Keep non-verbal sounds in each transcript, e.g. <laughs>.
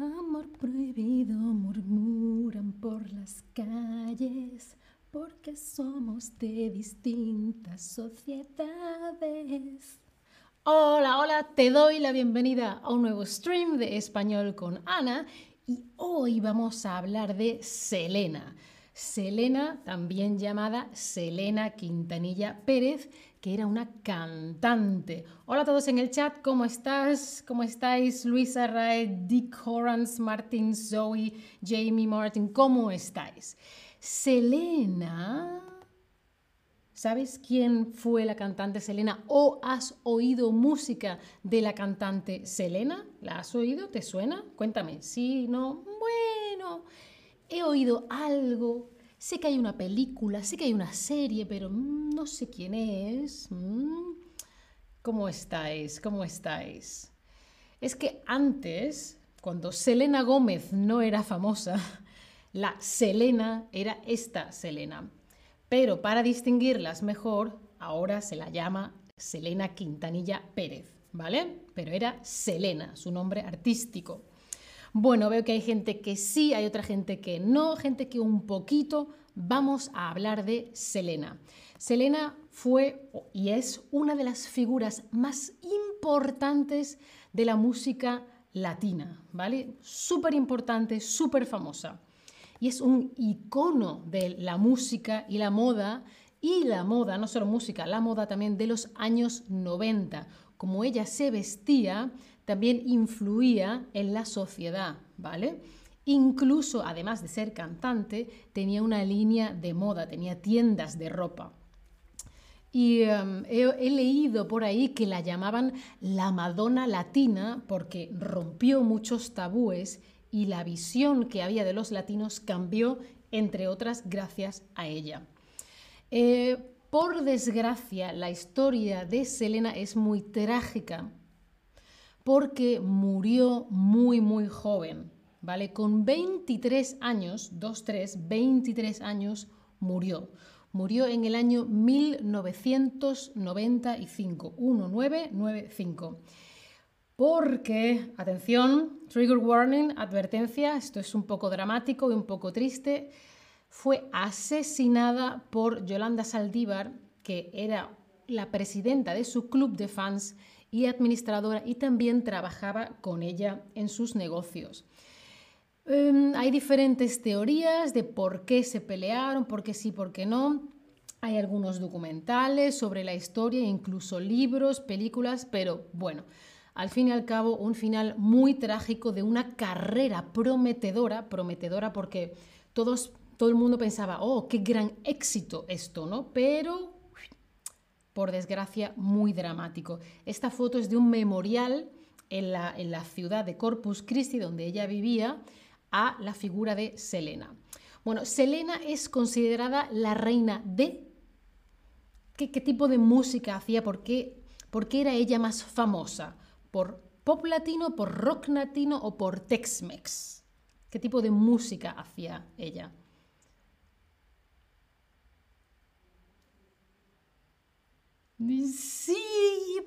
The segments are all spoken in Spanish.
Amor prohibido murmuran por las calles porque somos de distintas sociedades. Hola, hola, te doy la bienvenida a un nuevo stream de español con Ana y hoy vamos a hablar de Selena. Selena, también llamada Selena Quintanilla Pérez, que era una cantante. Hola a todos en el chat, ¿cómo estás? ¿Cómo estáis? Luisa Rae, Dick Horans, Martin, Zoe, Jamie Martin, ¿cómo estáis? Selena... ¿Sabes quién fue la cantante Selena o has oído música de la cantante Selena? ¿La has oído? ¿Te suena? Cuéntame. Sí, no. Bueno, he oído algo, sé que hay una película, sé que hay una serie, pero mm, no sé quién es. Mm. ¿Cómo estáis? ¿Cómo estáis? Es que antes, cuando Selena Gómez no era famosa, <laughs> la Selena era esta Selena. Pero para distinguirlas mejor, ahora se la llama Selena Quintanilla Pérez, ¿vale? Pero era Selena, su nombre artístico. Bueno, veo que hay gente que sí, hay otra gente que no, gente que un poquito. Vamos a hablar de Selena. Selena fue y es una de las figuras más importantes de la música latina, ¿vale? Súper importante, súper famosa. Y es un icono de la música y la moda, y la moda, no solo música, la moda también de los años 90. Como ella se vestía, también influía en la sociedad, ¿vale? Incluso, además de ser cantante, tenía una línea de moda, tenía tiendas de ropa. Y em, he, leído por ahí que la llamaban la Madonna Latina porque rompió muchos tabúes y la visión que había de los latinos cambió, entre otras, gracias a ella. Eh, por desgracia, la historia de Selena es muy trágica porque murió muy, muy joven, ¿vale? Con 23 años, 2, 3, 23 años murió. Murió en el año 1995, 1995. Porque, atención, trigger warning, advertencia, esto es un poco dramático y un poco triste, fue asesinada por Yolanda Saldívar, que era la presidenta de su club de fans y administradora y también trabajaba con ella en sus negocios. Em, hay diferentes teorías de por qué se pelearon, por qué sí, por qué no. Hay algunos documentales sobre la historia, incluso libros, películas, pero bueno, al fin y al cabo un final muy trágico de una carrera prometedora, prometedora porque todos, todo el mundo pensaba, oh, qué gran éxito esto, ¿no? Pero por desgracia, muy dramático. Esta foto es de un memorial en la, en la ciudad de Corpus Christi, donde ella vivía, a la figura de Selena. Bueno, Selena es considerada la reina de... ¿Qué, tipo de música hacía? ¿Por qué, ¿Por qué era ella más famosa? ¿Por pop latino, por rock latino o por Tex-Mex? ¿Qué tipo de música hacía ella? Sí,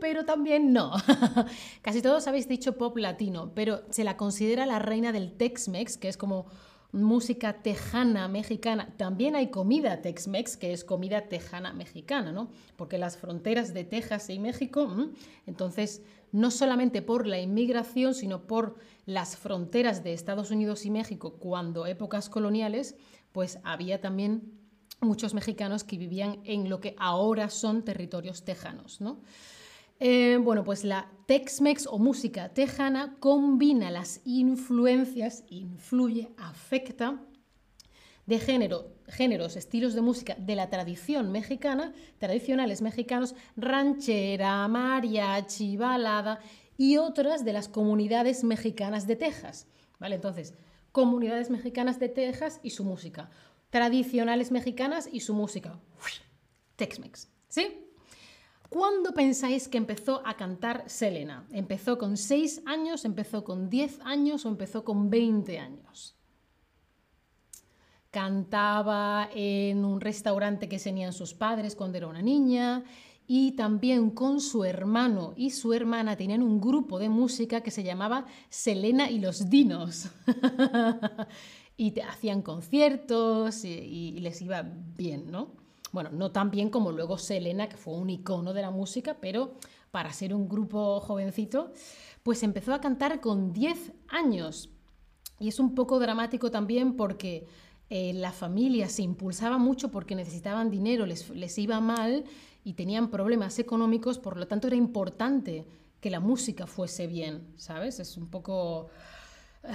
pero también no. <laughs> Casi todos habéis dicho pop latino, pero se la considera la reina del Tex-Mex, que es como música tejana mexicana. También hay comida Tex-Mex, que es comida tejana mexicana, ¿no? Porque las fronteras de Texas y México, mm, entonces, no solamente por la inmigración, sino por las fronteras de Estados Unidos y México, cuando épocas coloniales, pues había también muchos mexicanos que vivían en lo que ahora son territorios tejanos. ¿no? Eh, bueno, pues la Tex-Mex o música tejana combina las influencias, influye, afecta de género, géneros, estilos de música de la tradición mexicana, tradicionales mexicanos, ranchera, mariachi, balada y otras de las comunidades mexicanas de Texas. ¿Vale? Entonces, comunidades mexicanas de Texas y su música tradicionales mexicanas y su música. Tex-Mex. ¿Sí? ¿Cuándo pensáis que empezó a cantar Selena? ¿Empezó con 6 años, empezó con 10 años o empezó con 20 años? Cantaba en un restaurante que tenían sus padres cuando era una niña y también con su hermano y su hermana tenían un grupo de música que se llamaba Selena y los Dinos. <laughs> y te hacían conciertos y, les iba bien, ¿no? Bueno, no tan bien como luego Selena, que fue un icono de la música, pero para ser un grupo jovencito, pues empezó a cantar con 10 años. Y es un poco dramático también porque eh, la familia se impulsaba mucho porque necesitaban dinero, les, les iba mal y tenían problemas económicos, por lo tanto era importante que la música fuese bien, ¿sabes? Es un poco... Ah,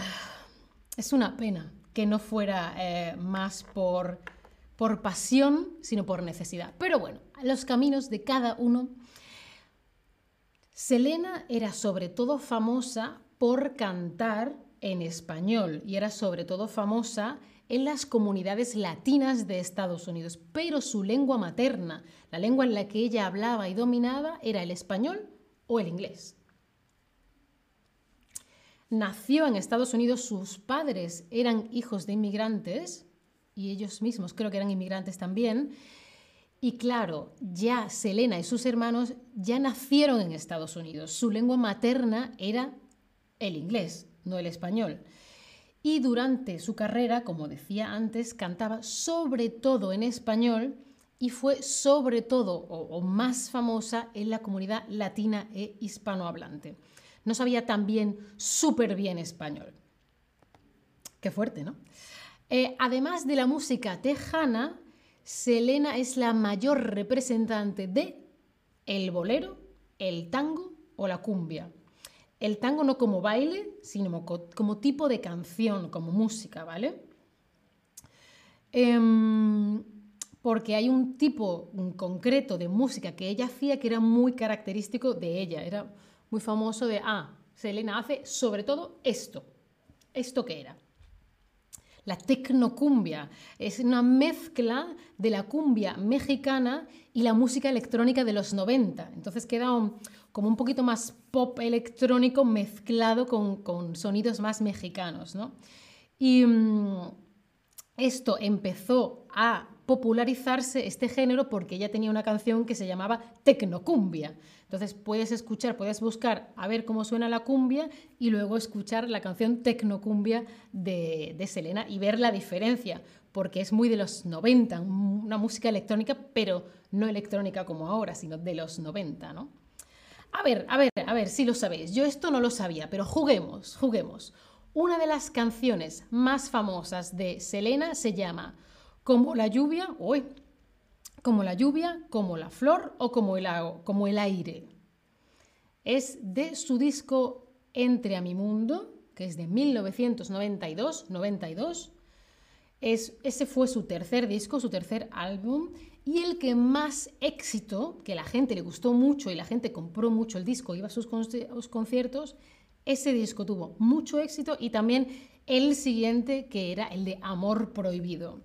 es una pena que no fuera eh, más por, por pasión, sino por necesidad. Pero bueno, los caminos de cada uno. Selena era sobre todo famosa por cantar en español y era sobre todo famosa en las comunidades latinas de Estados Unidos, pero su lengua materna, la lengua en la que ella hablaba y dominaba, era el español o el inglés. Nació en Estados Unidos, sus padres eran hijos de inmigrantes y ellos mismos creo que eran inmigrantes también. Y claro, ya Selena y sus hermanos ya nacieron en Estados Unidos. Su lengua materna era el inglés, no el español y durante su carrera, como decía antes, cantaba sobre todo en español y fue sobre todo o, más famosa en la comunidad latina e hispanohablante. No sabía también súper bien español. Qué fuerte, ¿no? Eh, además de la música tejana, Selena es la mayor representante de el bolero, el tango o la cumbia el tango no como baile, sino como, tipo de canción, como música, ¿vale? Em, porque hay un tipo concreto de música que ella hacía que era muy característico de ella, era muy famoso de, ah, Selena hace sobre todo esto, esto que era. La tecnocumbia es una mezcla de la cumbia mexicana y la música electrónica de los 90. Entonces queda como un poquito más pop electrónico mezclado con, sonidos más mexicanos. ¿no? Y mm, esto empezó a popularizarse este género porque ella tenía una canción que se llamaba Tecnocumbia. Entonces puedes escuchar, puedes buscar a ver cómo suena la cumbia y luego escuchar la canción Tecnocumbia de, de Selena y ver la diferencia, porque es muy de los 90, una música electrónica, pero no electrónica como ahora, sino de los 90, ¿no? A ver, a ver, a ver, si lo sabéis. Yo esto no lo sabía, pero juguemos, juguemos. Una de las canciones más famosas de Selena se llama Como la lluvia, uy, como la lluvia, como la flor o como el, como el aire. Es de su disco Entre a mi mundo, que es de 1992, 92. Es, ese fue su tercer disco, su tercer álbum, y el que más éxito, que la gente le gustó mucho y la gente compró mucho el disco, iba a sus, conciertos, ese disco tuvo mucho éxito y también el siguiente que era el de Amor Prohibido.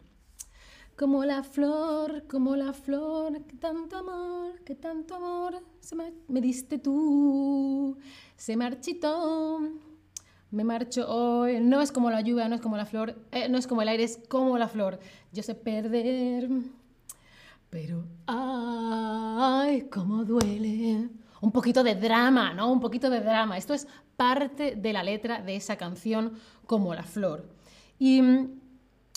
Como la flor, como la flor, que tanto amor, que tanto amor me, diste tú, se marchitó, me marcho hoy, no es como la lluvia, no es como la flor, eh, no es como el aire, es como la flor, yo sé perder pero, ay, cómo duele. Un poquito de drama, ¿no? Un poquito de drama. Esto es parte de la letra de esa canción como la flor. Y mm,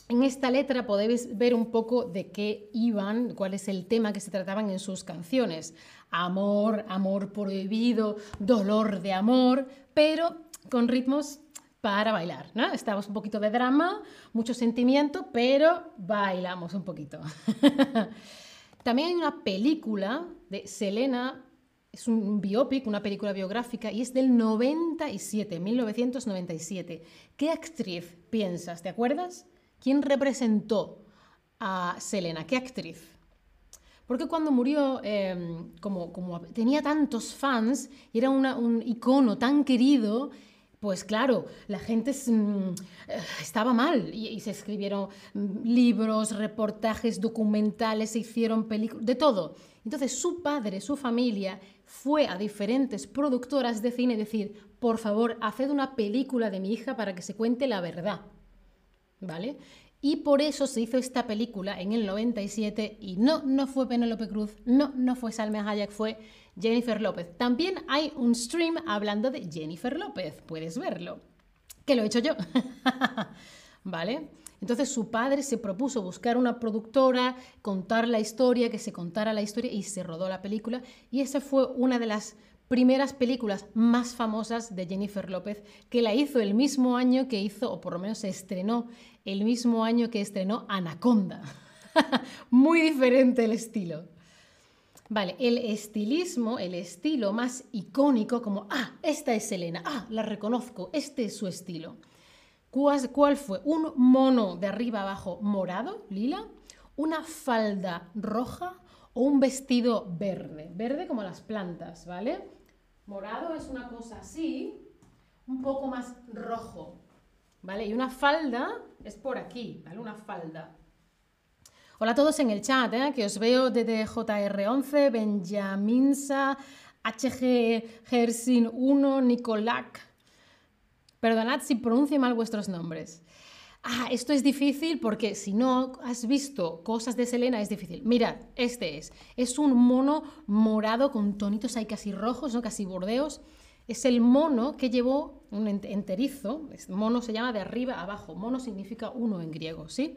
en esta letra podéis ver un poco de qué iban, cuál es el tema que se trataban en sus canciones. Amor, amor prohibido, dolor de amor, pero con ritmos para bailar, ¿no? Estamos un poquito de drama, mucho sentimiento, pero bailamos un poquito. <laughs> También hay una película de Selena, es un biopic, una película biográfica, y es del 97, 1997. ¿Qué actriz piensas? ¿Te acuerdas? ¿Quién representó a Selena? ¿Qué actriz? Porque cuando murió, em, como, tenía tantos fans, y era un icono tan querido, pues claro, la gente mm, estaba mal y, se escribieron mm, libros, reportajes, documentales, se hicieron películas, de todo. Entonces su padre, su familia, fue a diferentes productoras de cine decir, por favor, haced una película de mi hija para que se cuente la verdad. ¿Vale? Y por eso se hizo esta película en el 97 y no, no fue Penélope Cruz, no, no fue Salma Hayek, fue Jennifer López. También hay un stream hablando de Jennifer López, puedes verlo, que lo he hecho yo. <laughs> ¿Vale? Entonces su padre se propuso buscar una productora, contar la historia, que se contara la historia y se rodó la película. Y esa fue una de las primeras películas más famosas de Jennifer López, que la hizo el mismo año que hizo, o por lo menos se estrenó el mismo año que estrenó Anaconda. <laughs> Muy diferente el estilo. Vale, el estilismo, el estilo más icónico, como, ah, esta es Selena, ah, la reconozco, este es su estilo. ¿Cuál, ¿Cuál fue? Un mono de arriba abajo morado, lila, una falda roja o un vestido verde, verde como las plantas, ¿vale? Morado es una cosa así, un poco más rojo, ¿vale? Y una falda es por aquí, ¿vale? Una falda. Hola a todos en el chat, ¿eh? que os veo desde JR11, Benjaminsa, HG Gersin 1, Nicolac. Perdonad si pronuncio mal vuestros nombres. Ah, esto es difícil porque si no has visto cosas de Selena es difícil. Mirad, este es. Es un mono morado con tonitos ahí casi rojos, ¿no? casi bordeos. Es el mono que llevó un enterizo. Mono se llama de arriba a abajo. Mono significa uno en griego, ¿sí?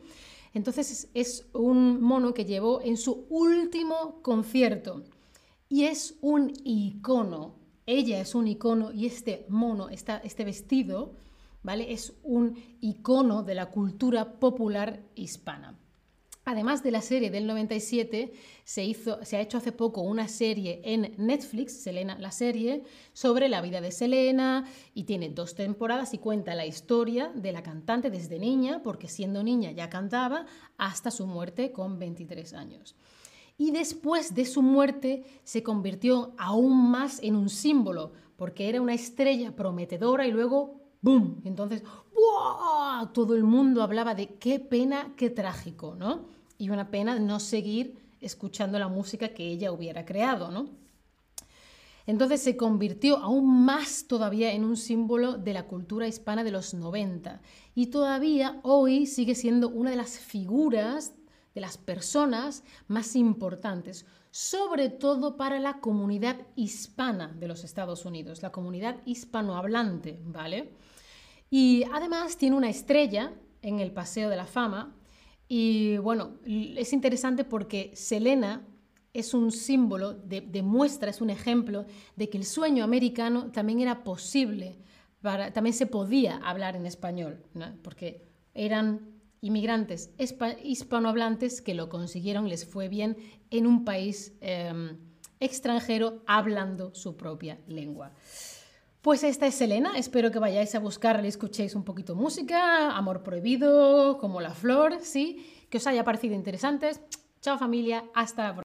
Entonces es un mono que llevó en su último concierto y es un icono. Ella es un icono y este mono, este vestido, ¿vale? Es un icono de la cultura popular hispana. Además de la serie del 97, se, hizo, se ha hecho hace poco una serie en Netflix, Selena, la serie, sobre la vida de Selena y tiene dos temporadas y cuenta la historia de la cantante desde niña, porque siendo niña ya cantaba, hasta su muerte con 23 años. Y después de su muerte se convirtió aún más en un símbolo, porque era una estrella prometedora y luego ¡boom! Entonces, ¡wow! Todo el mundo hablaba de qué pena, qué trágico, ¿no? y una pena no seguir escuchando la música que ella hubiera creado, ¿no? Entonces se convirtió aún más todavía en un símbolo de la cultura hispana de los 90 y todavía hoy sigue siendo una de las figuras de las personas más importantes, sobre todo para la comunidad hispana de los Estados Unidos, la comunidad hispanohablante, ¿vale? Y además tiene una estrella en el Paseo de la Fama y bueno, es interesante porque Selena es un símbolo, de, demuestra, es un ejemplo de que el sueño americano también era posible, para, también se podía hablar en español, porque eran inmigrantes hispanohablantes que lo consiguieron, les fue bien en un país em, extranjero hablando su propia lengua. Pues esta es Selena, espero que vayáis a buscarla y escuchéis un poquito música, Amor Prohibido, como La Flor, ¿sí? Que os haya parecido interesante. Chao familia, hasta la próxima.